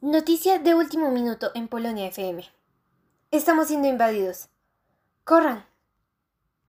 Noticia de último minuto en Polonia FM. Estamos siendo invadidos. ¡Corran!